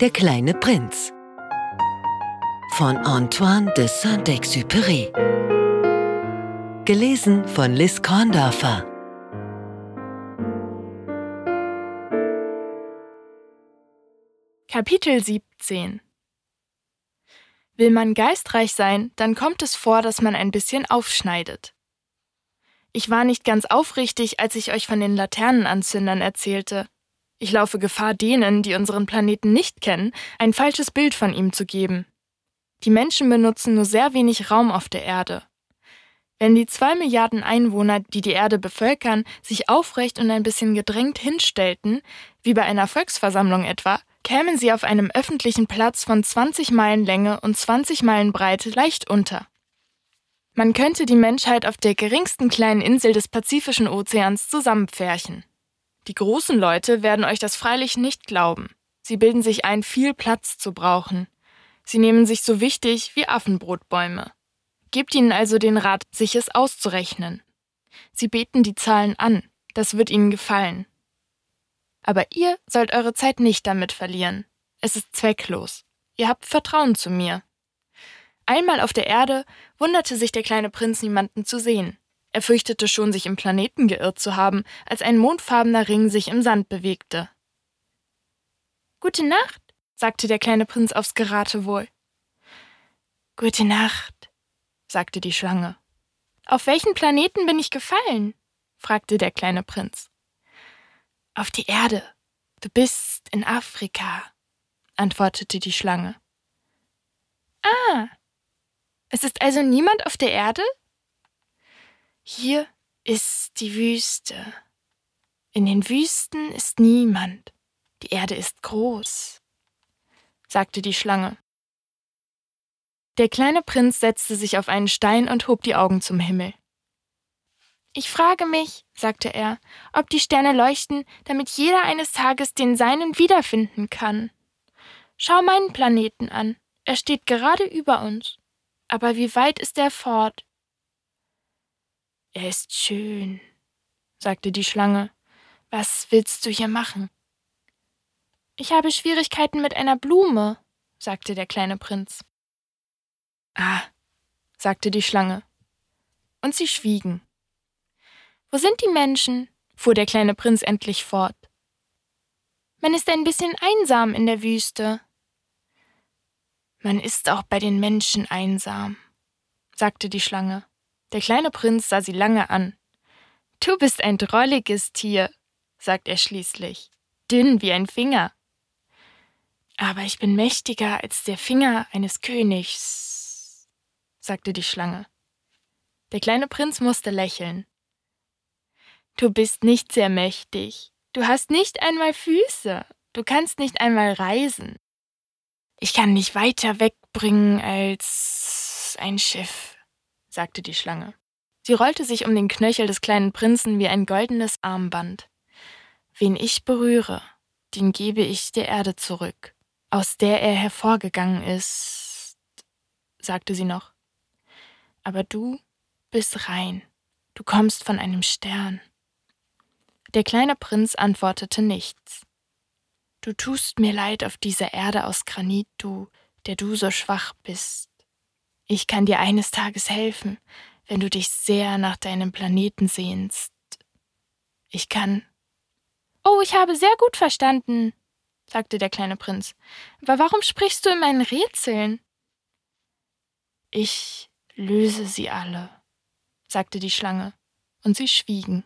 Der kleine Prinz von Antoine de Saint-Exupéry. Gelesen von Liz Korndorfer. Kapitel 17 Will man geistreich sein, dann kommt es vor, dass man ein bisschen aufschneidet. Ich war nicht ganz aufrichtig, als ich euch von den Laternenanzündern erzählte. Ich laufe Gefahr, denen, die unseren Planeten nicht kennen, ein falsches Bild von ihm zu geben. Die Menschen benutzen nur sehr wenig Raum auf der Erde. Wenn die zwei Milliarden Einwohner, die die Erde bevölkern, sich aufrecht und ein bisschen gedrängt hinstellten, wie bei einer Volksversammlung etwa, kämen sie auf einem öffentlichen Platz von 20 Meilen Länge und 20 Meilen Breite leicht unter. Man könnte die Menschheit auf der geringsten kleinen Insel des Pazifischen Ozeans zusammenpferchen. Die großen Leute werden euch das freilich nicht glauben. Sie bilden sich ein, viel Platz zu brauchen. Sie nehmen sich so wichtig wie Affenbrotbäume. Gebt ihnen also den Rat, sich es auszurechnen. Sie beten die Zahlen an, das wird ihnen gefallen. Aber ihr sollt eure Zeit nicht damit verlieren. Es ist zwecklos. Ihr habt Vertrauen zu mir. Einmal auf der Erde wunderte sich der kleine Prinz niemanden zu sehen. Er fürchtete schon, sich im Planeten geirrt zu haben, als ein mondfarbener Ring sich im Sand bewegte. Gute Nacht, sagte der kleine Prinz aufs Geratewohl. Gute Nacht, sagte die Schlange. Auf welchen Planeten bin ich gefallen? fragte der kleine Prinz. Auf die Erde. Du bist in Afrika, antwortete die Schlange. Ah, es ist also niemand auf der Erde? Hier ist die Wüste. In den Wüsten ist niemand. Die Erde ist groß, sagte die Schlange. Der kleine Prinz setzte sich auf einen Stein und hob die Augen zum Himmel. Ich frage mich, sagte er, ob die Sterne leuchten, damit jeder eines Tages den seinen wiederfinden kann. Schau meinen Planeten an. Er steht gerade über uns. Aber wie weit ist er fort? Er ist schön, sagte die Schlange. Was willst du hier machen? Ich habe Schwierigkeiten mit einer Blume, sagte der kleine Prinz. Ah, sagte die Schlange. Und sie schwiegen. Wo sind die Menschen? fuhr der kleine Prinz endlich fort. Man ist ein bisschen einsam in der Wüste. Man ist auch bei den Menschen einsam, sagte die Schlange. Der kleine Prinz sah sie lange an. Du bist ein drolliges Tier, sagt er schließlich, dünn wie ein Finger. Aber ich bin mächtiger als der Finger eines Königs, sagte die Schlange. Der kleine Prinz musste lächeln. Du bist nicht sehr mächtig. Du hast nicht einmal Füße. Du kannst nicht einmal reisen. Ich kann dich weiter wegbringen als ein Schiff, sagte die Schlange. Sie rollte sich um den Knöchel des kleinen Prinzen wie ein goldenes Armband. Wen ich berühre, den gebe ich der Erde zurück, aus der er hervorgegangen ist, sagte sie noch. Aber du bist rein, du kommst von einem Stern. Der kleine Prinz antwortete nichts. Du tust mir leid auf dieser Erde aus Granit, du, der du so schwach bist. Ich kann dir eines Tages helfen, wenn du dich sehr nach deinem Planeten sehnst. Ich kann. Oh, ich habe sehr gut verstanden, sagte der kleine Prinz. Aber warum sprichst du in meinen Rätseln? Ich löse sie alle, sagte die Schlange, und sie schwiegen.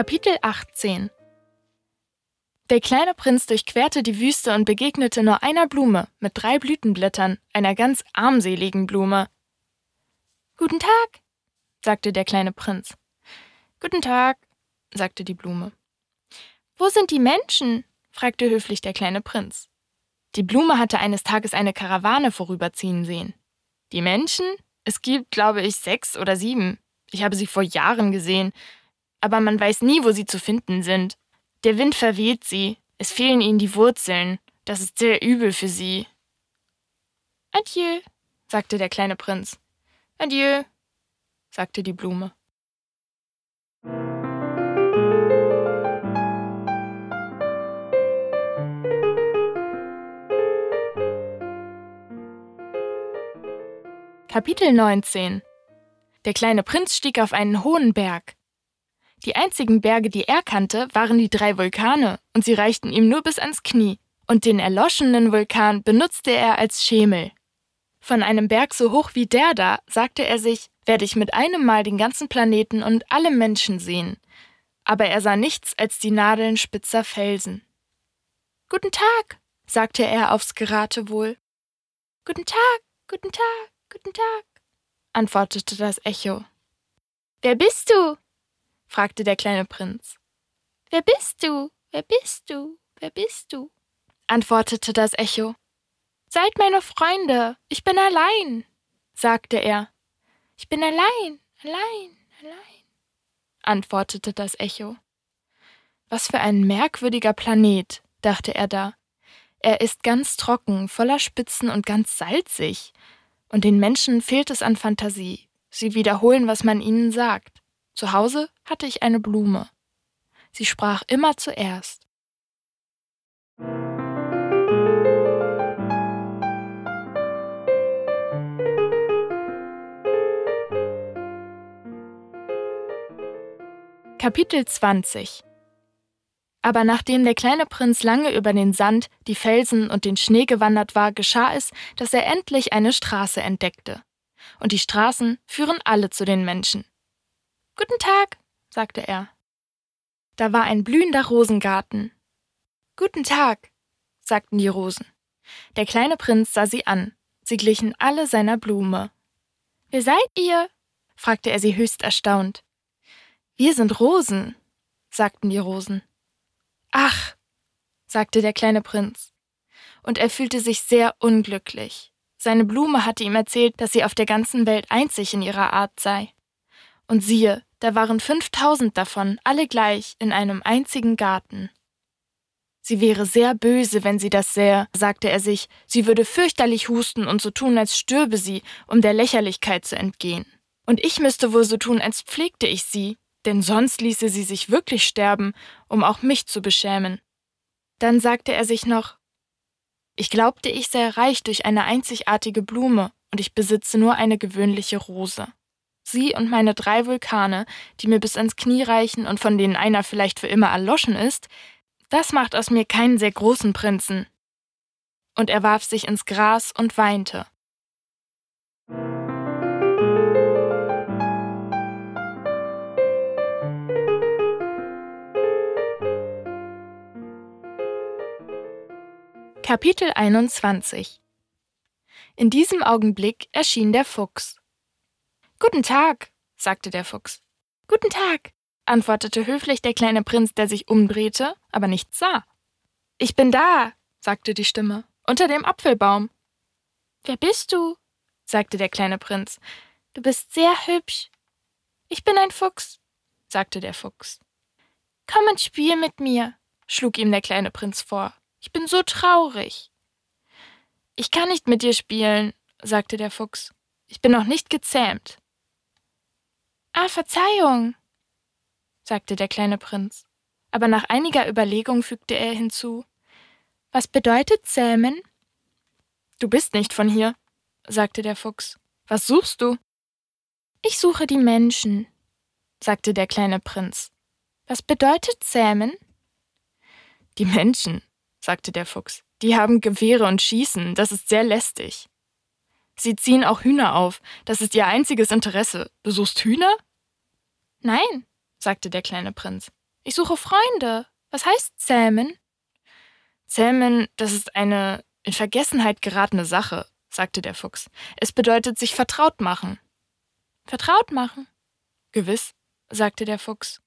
Kapitel 18 Der kleine Prinz durchquerte die Wüste und begegnete nur einer Blume mit drei Blütenblättern, einer ganz armseligen Blume. Guten Tag, sagte der kleine Prinz. Guten Tag, sagte die Blume. Wo sind die Menschen? fragte höflich der kleine Prinz. Die Blume hatte eines Tages eine Karawane vorüberziehen sehen. Die Menschen? Es gibt, glaube ich, sechs oder sieben. Ich habe sie vor Jahren gesehen, aber man weiß nie, wo sie zu finden sind. Der Wind verweht sie, es fehlen ihnen die Wurzeln, das ist sehr übel für sie. Adieu, sagte der kleine Prinz. Adieu, sagte die Blume. Kapitel 19 Der kleine Prinz stieg auf einen hohen Berg. Die einzigen Berge, die er kannte, waren die drei Vulkane, und sie reichten ihm nur bis ans Knie, und den erloschenen Vulkan benutzte er als Schemel. Von einem Berg so hoch wie der da, sagte er sich, werde ich mit einem Mal den ganzen Planeten und alle Menschen sehen. Aber er sah nichts als die Nadeln spitzer Felsen. Guten Tag, sagte er aufs Geratewohl. Guten Tag, guten Tag. Guten Tag, antwortete das Echo. Wer bist du? Fragte der kleine Prinz. Wer bist du? Wer bist du? Wer bist du? antwortete das Echo. Seid meine Freunde, ich bin allein, sagte er. Ich bin allein, allein, allein, antwortete das Echo. Was für ein merkwürdiger Planet, dachte er da. Er ist ganz trocken, voller Spitzen und ganz salzig. Und den Menschen fehlt es an Fantasie. Sie wiederholen, was man ihnen sagt. Zu Hause hatte ich eine Blume. Sie sprach immer zuerst. Kapitel 20 aber nachdem der kleine Prinz lange über den Sand, die Felsen und den Schnee gewandert war, geschah es, dass er endlich eine Straße entdeckte. Und die Straßen führen alle zu den Menschen. Guten Tag, sagte er. Da war ein blühender Rosengarten. Guten Tag, sagten die Rosen. Der kleine Prinz sah sie an. Sie glichen alle seiner Blume. Wer seid ihr? fragte er sie höchst erstaunt. Wir sind Rosen, sagten die Rosen. Ach, sagte der kleine Prinz. Und er fühlte sich sehr unglücklich. Seine Blume hatte ihm erzählt, dass sie auf der ganzen Welt einzig in ihrer Art sei. Und siehe, da waren fünftausend davon, alle gleich, in einem einzigen Garten. Sie wäre sehr böse, wenn sie das sähe, sagte er sich, sie würde fürchterlich husten und so tun, als stürbe sie, um der Lächerlichkeit zu entgehen. Und ich müsste wohl so tun, als pflegte ich sie, denn sonst ließe sie sich wirklich sterben, um auch mich zu beschämen. Dann sagte er sich noch Ich glaubte, ich sei reich durch eine einzigartige Blume, und ich besitze nur eine gewöhnliche Rose. Sie und meine drei Vulkane, die mir bis ans Knie reichen und von denen einer vielleicht für immer erloschen ist, das macht aus mir keinen sehr großen Prinzen. Und er warf sich ins Gras und weinte. Kapitel 21 In diesem Augenblick erschien der Fuchs. Guten Tag, sagte der Fuchs. Guten Tag, antwortete höflich der kleine Prinz, der sich umdrehte, aber nichts sah. Ich bin da, sagte die Stimme, unter dem Apfelbaum. Wer bist du? sagte der kleine Prinz. Du bist sehr hübsch. Ich bin ein Fuchs, sagte der Fuchs. Komm und spiel mit mir, schlug ihm der kleine Prinz vor. Ich bin so traurig. Ich kann nicht mit dir spielen, sagte der Fuchs. Ich bin noch nicht gezähmt. Ah, Verzeihung, sagte der kleine Prinz. Aber nach einiger Überlegung fügte er hinzu Was bedeutet zähmen? Du bist nicht von hier, sagte der Fuchs. Was suchst du? Ich suche die Menschen, sagte der kleine Prinz. Was bedeutet zähmen? Die Menschen, sagte der Fuchs. Die haben Gewehre und schießen, das ist sehr lästig. Sie ziehen auch Hühner auf, das ist ihr einziges Interesse. Du suchst Hühner? Nein, sagte der kleine Prinz. Ich suche Freunde. Was heißt zähmen? Zähmen, das ist eine in Vergessenheit geratene Sache, sagte der Fuchs. Es bedeutet sich vertraut machen. Vertraut machen? Gewiss, sagte der Fuchs.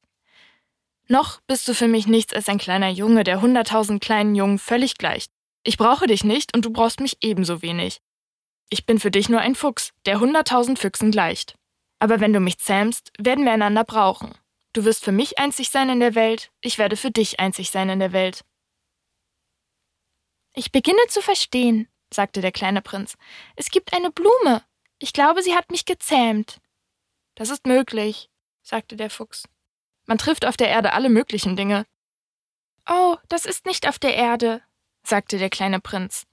Noch bist du für mich nichts als ein kleiner Junge, der hunderttausend kleinen Jungen völlig gleicht. Ich brauche dich nicht und du brauchst mich ebenso wenig. Ich bin für dich nur ein Fuchs, der hunderttausend Füchsen gleicht. Aber wenn du mich zähmst, werden wir einander brauchen. Du wirst für mich einzig sein in der Welt, ich werde für dich einzig sein in der Welt. Ich beginne zu verstehen, sagte der kleine Prinz. Es gibt eine Blume. Ich glaube, sie hat mich gezähmt. Das ist möglich, sagte der Fuchs. Man trifft auf der Erde alle möglichen Dinge. Oh, das ist nicht auf der Erde, sagte der kleine Prinz.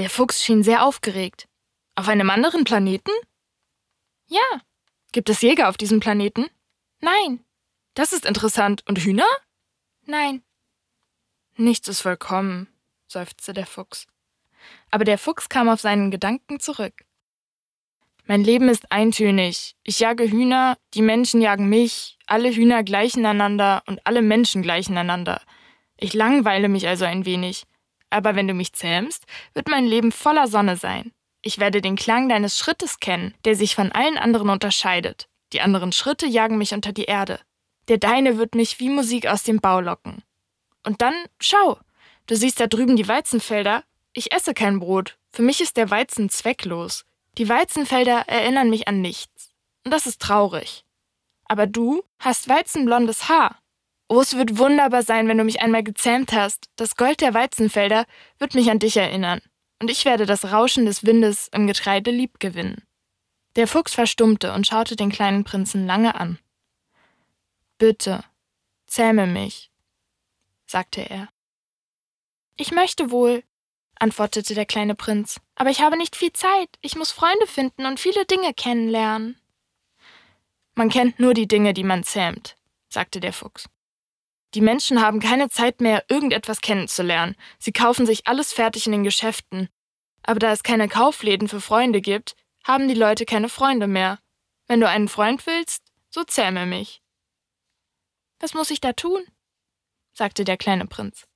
Der Fuchs schien sehr aufgeregt. Auf einem anderen Planeten? Ja. Gibt es Jäger auf diesem Planeten? Nein. Das ist interessant. Und Hühner? Nein. Nichts ist vollkommen, seufzte der Fuchs. Aber der Fuchs kam auf seinen Gedanken zurück. Mein Leben ist eintönig. Ich jage Hühner, die Menschen jagen mich, alle Hühner gleichen einander und alle Menschen gleichen einander. Ich langweile mich also ein wenig. Aber wenn du mich zähmst, wird mein Leben voller Sonne sein. Ich werde den Klang deines Schrittes kennen, der sich von allen anderen unterscheidet. Die anderen Schritte jagen mich unter die Erde. Der deine wird mich wie Musik aus dem Bau locken. Und dann, schau, du siehst da drüben die Weizenfelder. Ich esse kein Brot. Für mich ist der Weizen zwecklos. Die Weizenfelder erinnern mich an nichts. Und das ist traurig. Aber du hast weizenblondes Haar. Oh, es wird wunderbar sein, wenn du mich einmal gezähmt hast. Das Gold der Weizenfelder wird mich an dich erinnern und ich werde das Rauschen des Windes im Getreide liebgewinnen. Der Fuchs verstummte und schaute den kleinen Prinzen lange an. Bitte, zähme mich, sagte er. Ich möchte wohl, antwortete der kleine Prinz, aber ich habe nicht viel Zeit. Ich muss Freunde finden und viele Dinge kennenlernen. Man kennt nur die Dinge, die man zähmt, sagte der Fuchs. Die Menschen haben keine Zeit mehr, irgendetwas kennenzulernen. Sie kaufen sich alles fertig in den Geschäften. Aber da es keine Kaufläden für Freunde gibt, haben die Leute keine Freunde mehr. Wenn du einen Freund willst, so zähme mich. Was muss ich da tun? sagte der kleine Prinz.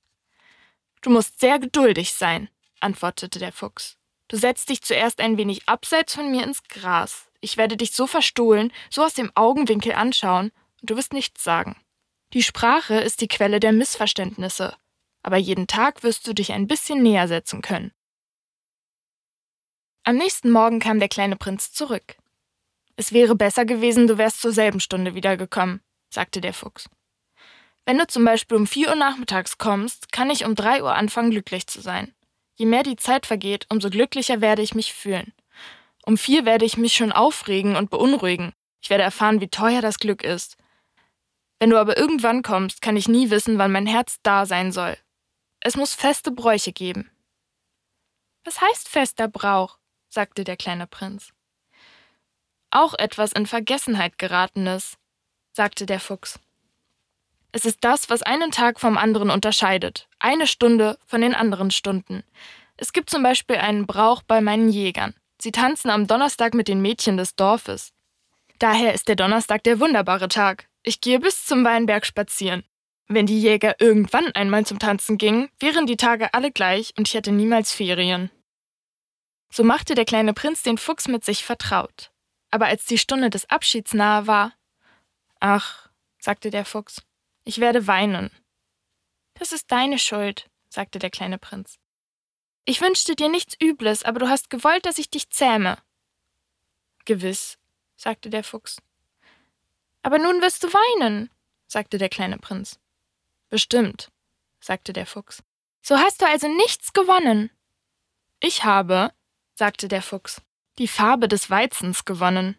Du musst sehr geduldig sein, antwortete der Fuchs. Du setzt dich zuerst ein wenig abseits von mir ins Gras. Ich werde dich so verstohlen, so aus dem Augenwinkel anschauen, und du wirst nichts sagen. Die Sprache ist die Quelle der Missverständnisse, aber jeden Tag wirst du dich ein bisschen näher setzen können. Am nächsten Morgen kam der kleine Prinz zurück. Es wäre besser gewesen, du wärst zur selben Stunde wiedergekommen, sagte der Fuchs. Wenn du zum Beispiel um vier Uhr nachmittags kommst, kann ich um drei Uhr anfangen, glücklich zu sein. Je mehr die Zeit vergeht, umso glücklicher werde ich mich fühlen. Um vier werde ich mich schon aufregen und beunruhigen. Ich werde erfahren, wie teuer das Glück ist. Wenn du aber irgendwann kommst, kann ich nie wissen, wann mein Herz da sein soll. Es muss feste Bräuche geben. Was heißt fester Brauch? sagte der kleine Prinz. Auch etwas in Vergessenheit geratenes, sagte der Fuchs. Es ist das, was einen Tag vom anderen unterscheidet, eine Stunde von den anderen Stunden. Es gibt zum Beispiel einen Brauch bei meinen Jägern. Sie tanzen am Donnerstag mit den Mädchen des Dorfes. Daher ist der Donnerstag der wunderbare Tag. Ich gehe bis zum Weinberg spazieren. Wenn die Jäger irgendwann einmal zum Tanzen gingen, wären die Tage alle gleich und ich hätte niemals Ferien. So machte der kleine Prinz den Fuchs mit sich vertraut. Aber als die Stunde des Abschieds nahe war, Ach, sagte der Fuchs, ich werde weinen. Das ist deine Schuld, sagte der kleine Prinz. Ich wünschte dir nichts Übles, aber du hast gewollt, dass ich dich zähme. Gewiss, sagte der Fuchs. Aber nun wirst du weinen, sagte der kleine Prinz. Bestimmt, sagte der Fuchs. So hast du also nichts gewonnen. Ich habe, sagte der Fuchs, die Farbe des Weizens gewonnen.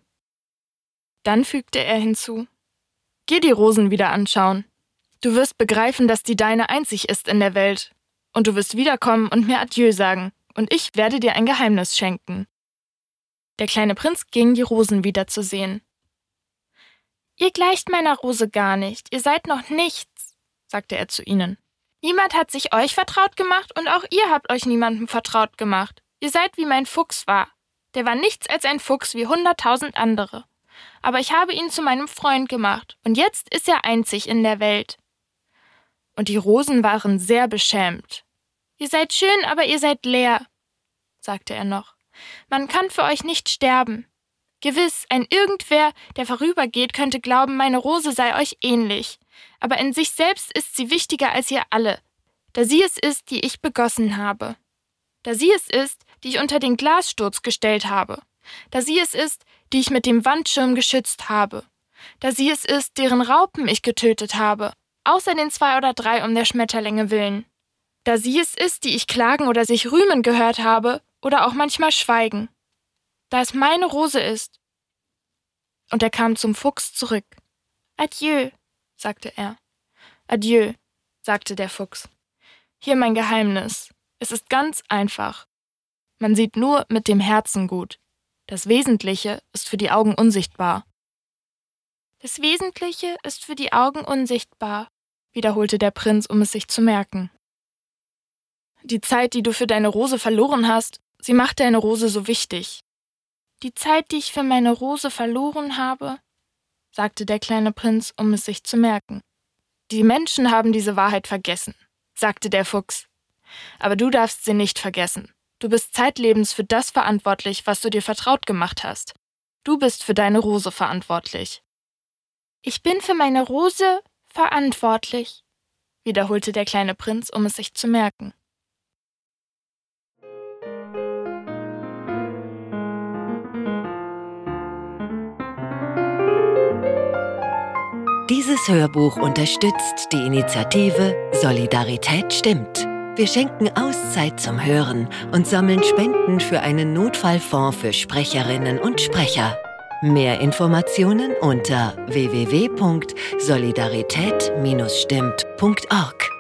Dann fügte er hinzu Geh die Rosen wieder anschauen. Du wirst begreifen, dass die deine einzig ist in der Welt. Und du wirst wiederkommen und mir Adieu sagen, und ich werde dir ein Geheimnis schenken. Der kleine Prinz ging die Rosen wieder zu sehen. Ihr gleicht meiner Rose gar nicht, ihr seid noch nichts, sagte er zu ihnen. Niemand hat sich euch vertraut gemacht und auch ihr habt euch niemandem vertraut gemacht. Ihr seid wie mein Fuchs war. Der war nichts als ein Fuchs wie hunderttausend andere. Aber ich habe ihn zu meinem Freund gemacht, und jetzt ist er einzig in der Welt. Und die Rosen waren sehr beschämt. Ihr seid schön, aber ihr seid leer, sagte er noch. Man kann für euch nicht sterben. Gewiss, ein irgendwer, der vorübergeht, könnte glauben, meine Rose sei euch ähnlich. Aber in sich selbst ist sie wichtiger als ihr alle, da sie es ist, die ich begossen habe. Da sie es ist, die ich unter den Glassturz gestellt habe. Da sie es ist, die ich mit dem Wandschirm geschützt habe. Da sie es ist, deren Raupen ich getötet habe, außer den zwei oder drei um der Schmetterlinge willen. da sie es ist, die ich klagen oder sich rühmen gehört habe oder auch manchmal schweigen. Da es meine Rose ist. Und er kam zum Fuchs zurück. Adieu, sagte er. Adieu, sagte der Fuchs. Hier mein Geheimnis. Es ist ganz einfach. Man sieht nur mit dem Herzen gut. Das Wesentliche ist für die Augen unsichtbar. Das Wesentliche ist für die Augen unsichtbar, wiederholte der Prinz, um es sich zu merken. Die Zeit, die du für deine Rose verloren hast, sie macht deine Rose so wichtig. Die Zeit, die ich für meine Rose verloren habe, sagte der kleine Prinz, um es sich zu merken. Die Menschen haben diese Wahrheit vergessen, sagte der Fuchs. Aber du darfst sie nicht vergessen. Du bist zeitlebens für das verantwortlich, was du dir vertraut gemacht hast. Du bist für deine Rose verantwortlich. Ich bin für meine Rose verantwortlich, wiederholte der kleine Prinz, um es sich zu merken. Dieses Hörbuch unterstützt die Initiative Solidarität stimmt. Wir schenken Auszeit zum Hören und sammeln Spenden für einen Notfallfonds für Sprecherinnen und Sprecher. Mehr Informationen unter www.solidarität-stimmt.org.